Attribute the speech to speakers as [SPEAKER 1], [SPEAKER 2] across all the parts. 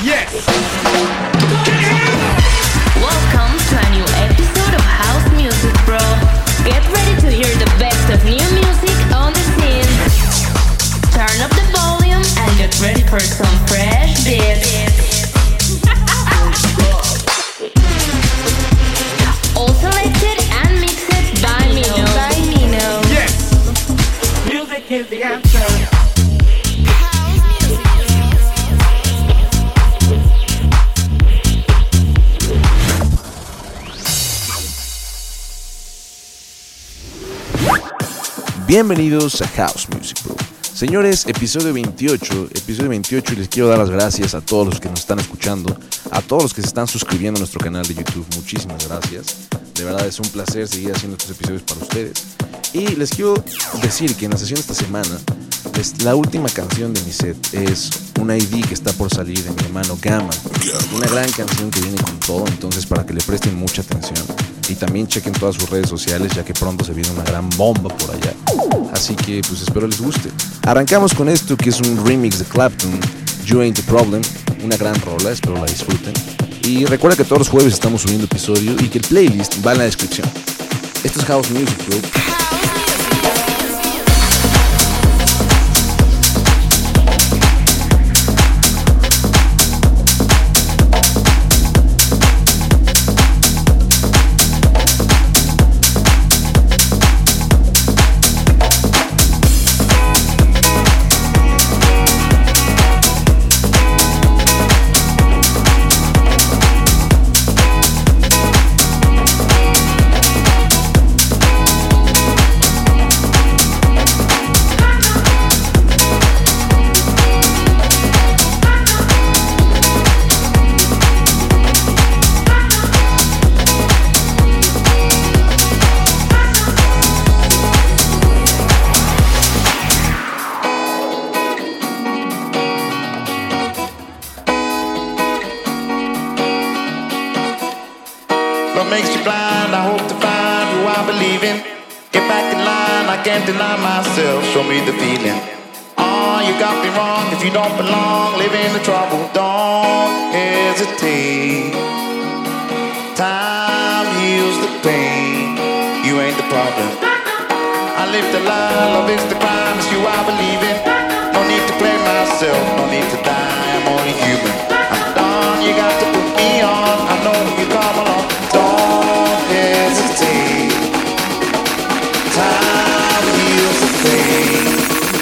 [SPEAKER 1] Yes!
[SPEAKER 2] Welcome to a new episode of House Music Bro. Get ready to hear the best of new music on the scene. Turn up the volume and get ready for some fresh beats. All selected and mixed by Mino. By Mino.
[SPEAKER 1] Yes!
[SPEAKER 3] Music is the answer.
[SPEAKER 4] Bienvenidos a House Music Bro. Señores, episodio 28, episodio 28 y les quiero dar las gracias a todos los que nos están escuchando, a todos los que se están suscribiendo a nuestro canal de YouTube. Muchísimas gracias. De verdad es un placer seguir haciendo estos episodios para ustedes. Y les quiero decir que en la sesión de esta semana, la última canción de mi set es una ID que está por salir de mi hermano Gamma. Una gran canción que viene con todo, entonces para que le presten mucha atención. Y también chequen todas sus redes sociales, ya que pronto se viene una gran bomba por allá. Así que pues espero les guste. Arrancamos con esto que es un remix de Clapton, You Ain't the Problem, una gran rola, espero la disfruten. Y recuerda que todos los jueves estamos subiendo episodio y que el playlist va en la descripción. Esto es House Music Group.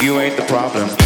[SPEAKER 5] You ain't the problem.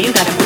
[SPEAKER 5] you
[SPEAKER 6] gotta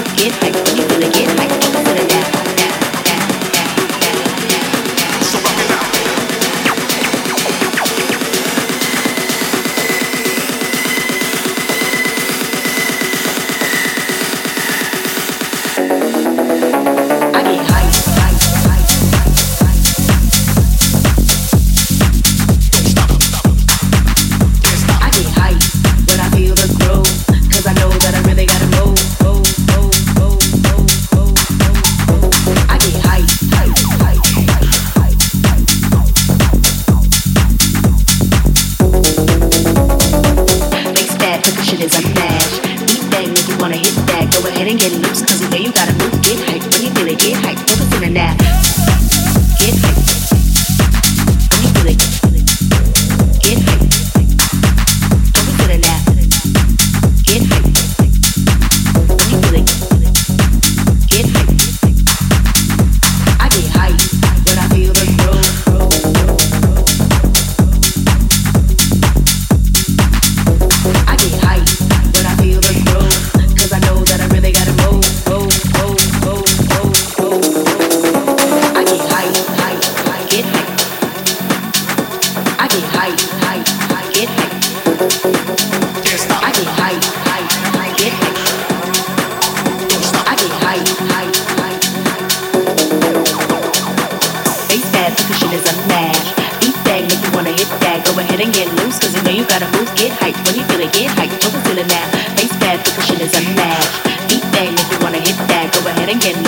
[SPEAKER 6] drinking.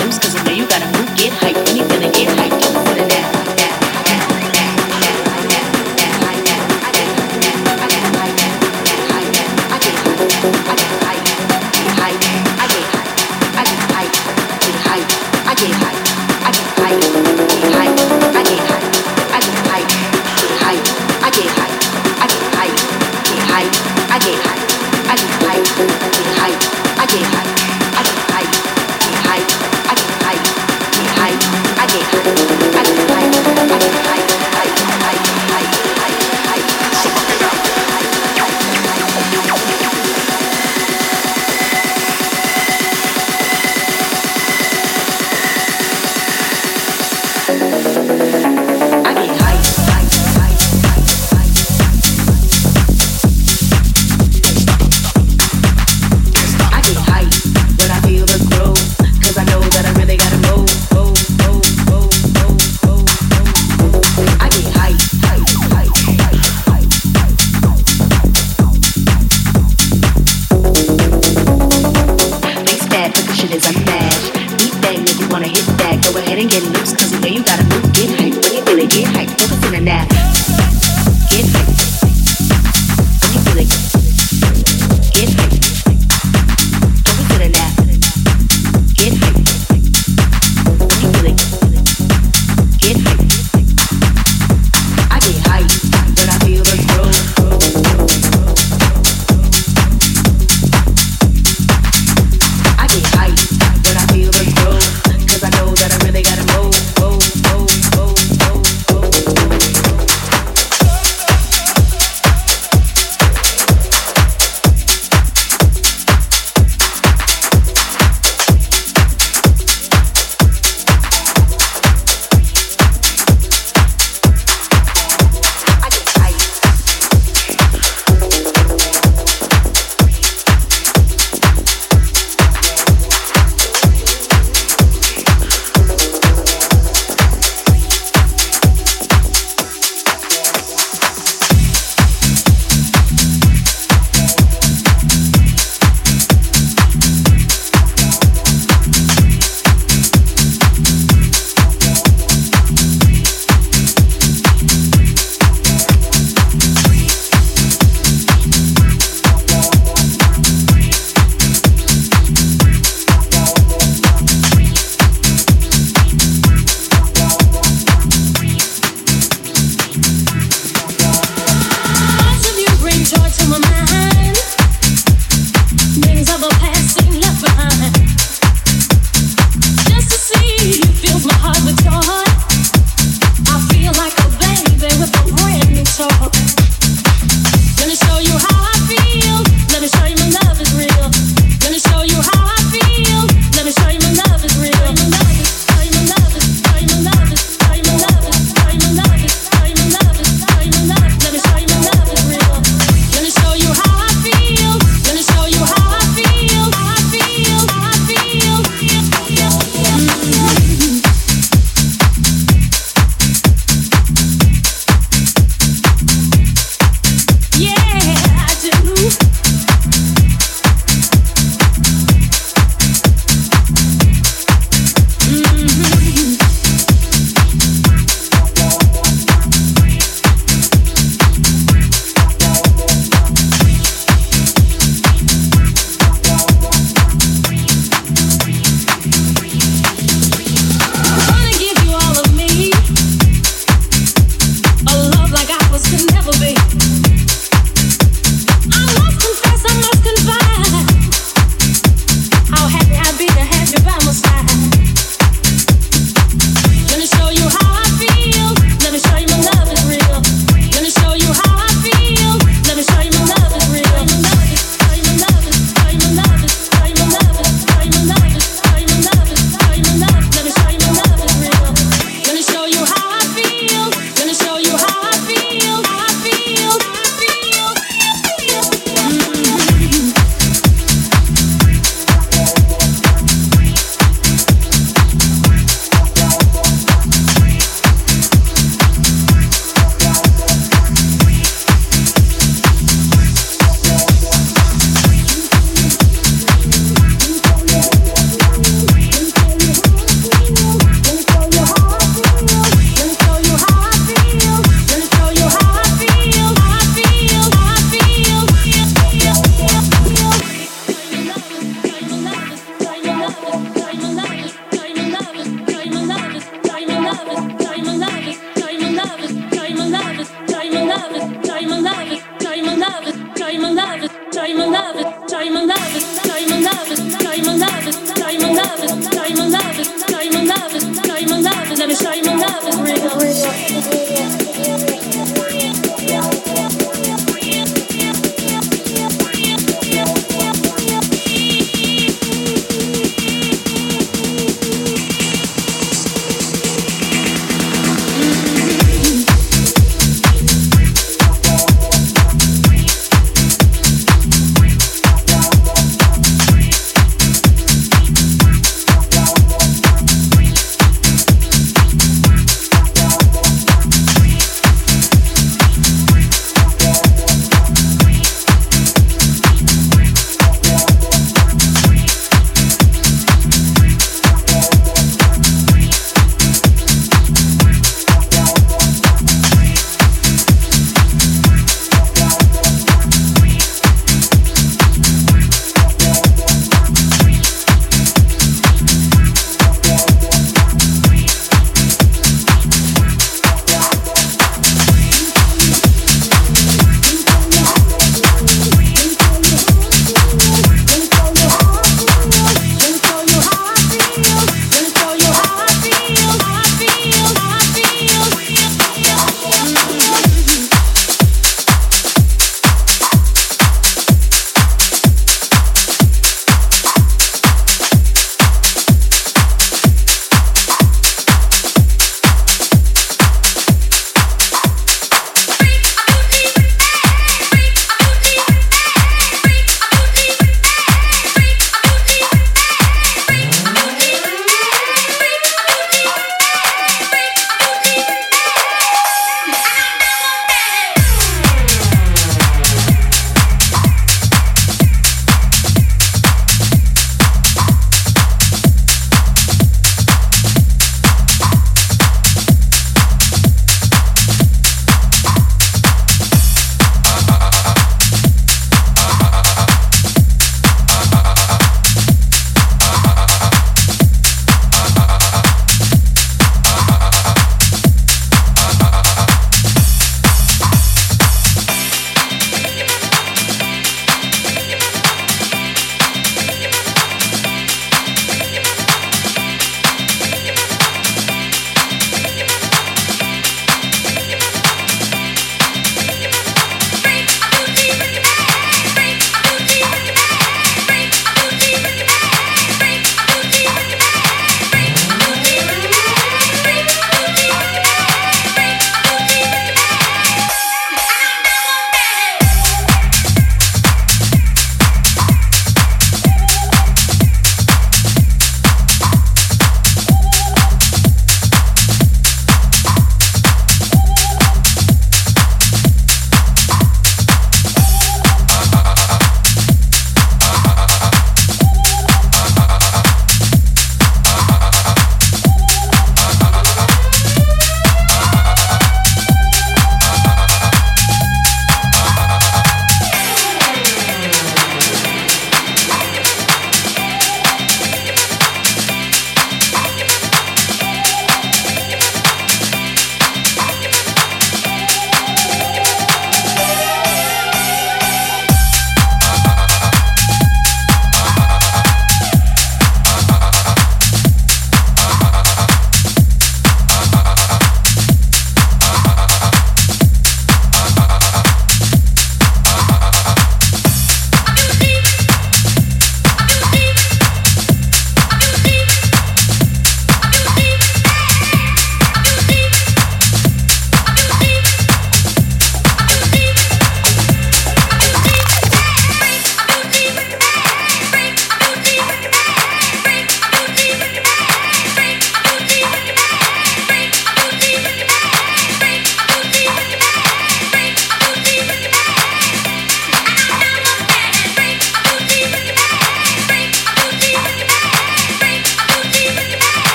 [SPEAKER 6] love it, time and love it, time and love it, time and
[SPEAKER 7] love it, time and love it.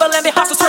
[SPEAKER 7] never let me
[SPEAKER 2] hustle.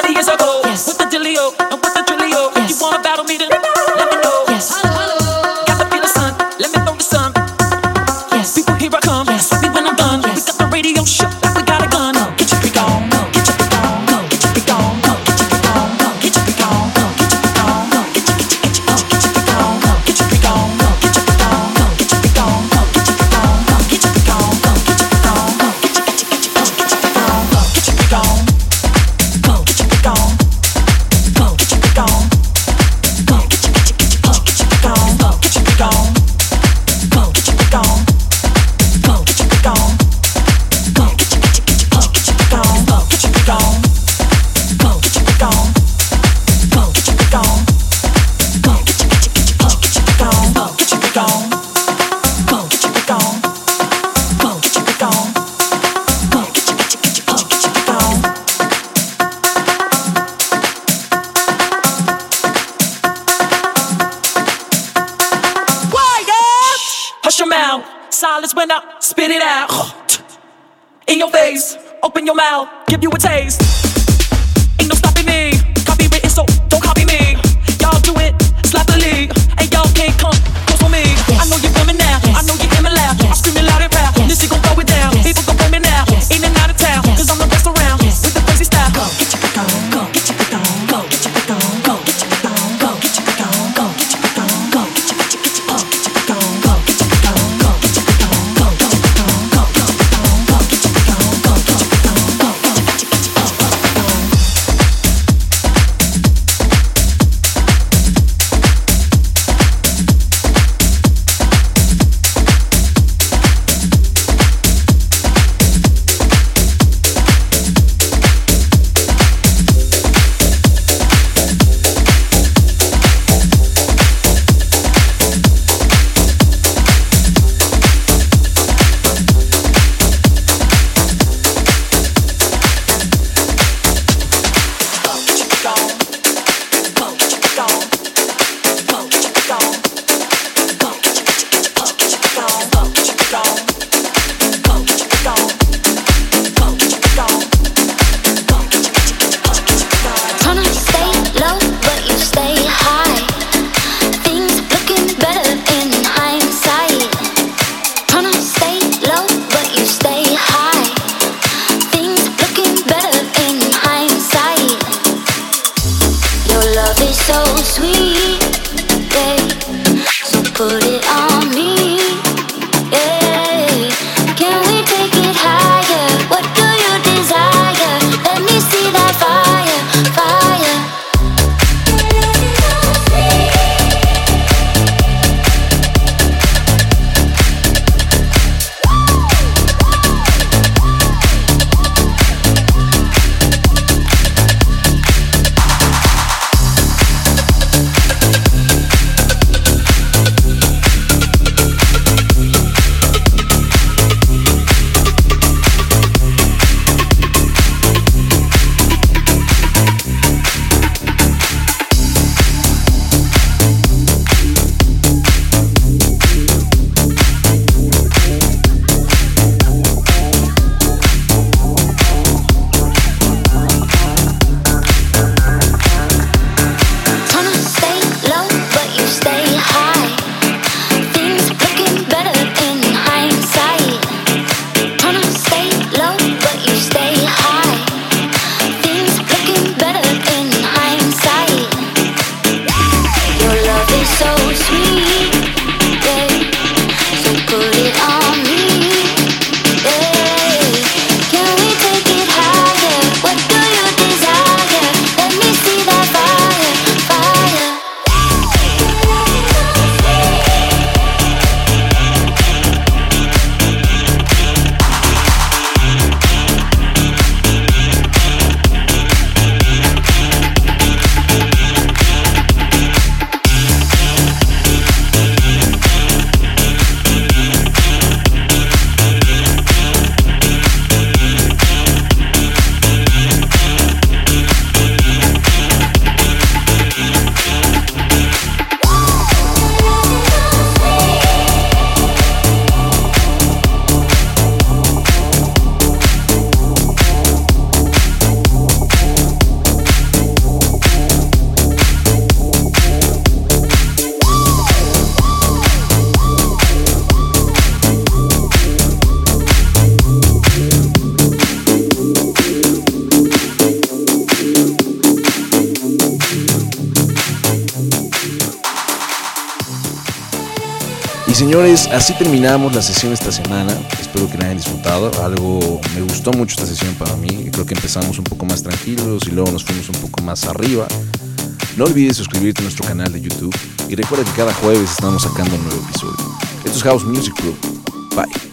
[SPEAKER 2] Pues, así terminamos la sesión esta semana. Espero que la hayan disfrutado. Algo me gustó mucho esta sesión para mí. Creo que empezamos un poco más tranquilos y luego nos fuimos un poco más arriba. No olvides suscribirte a nuestro canal de YouTube y recuerda que cada jueves estamos sacando un nuevo episodio. Esto es House Music Club. Bye.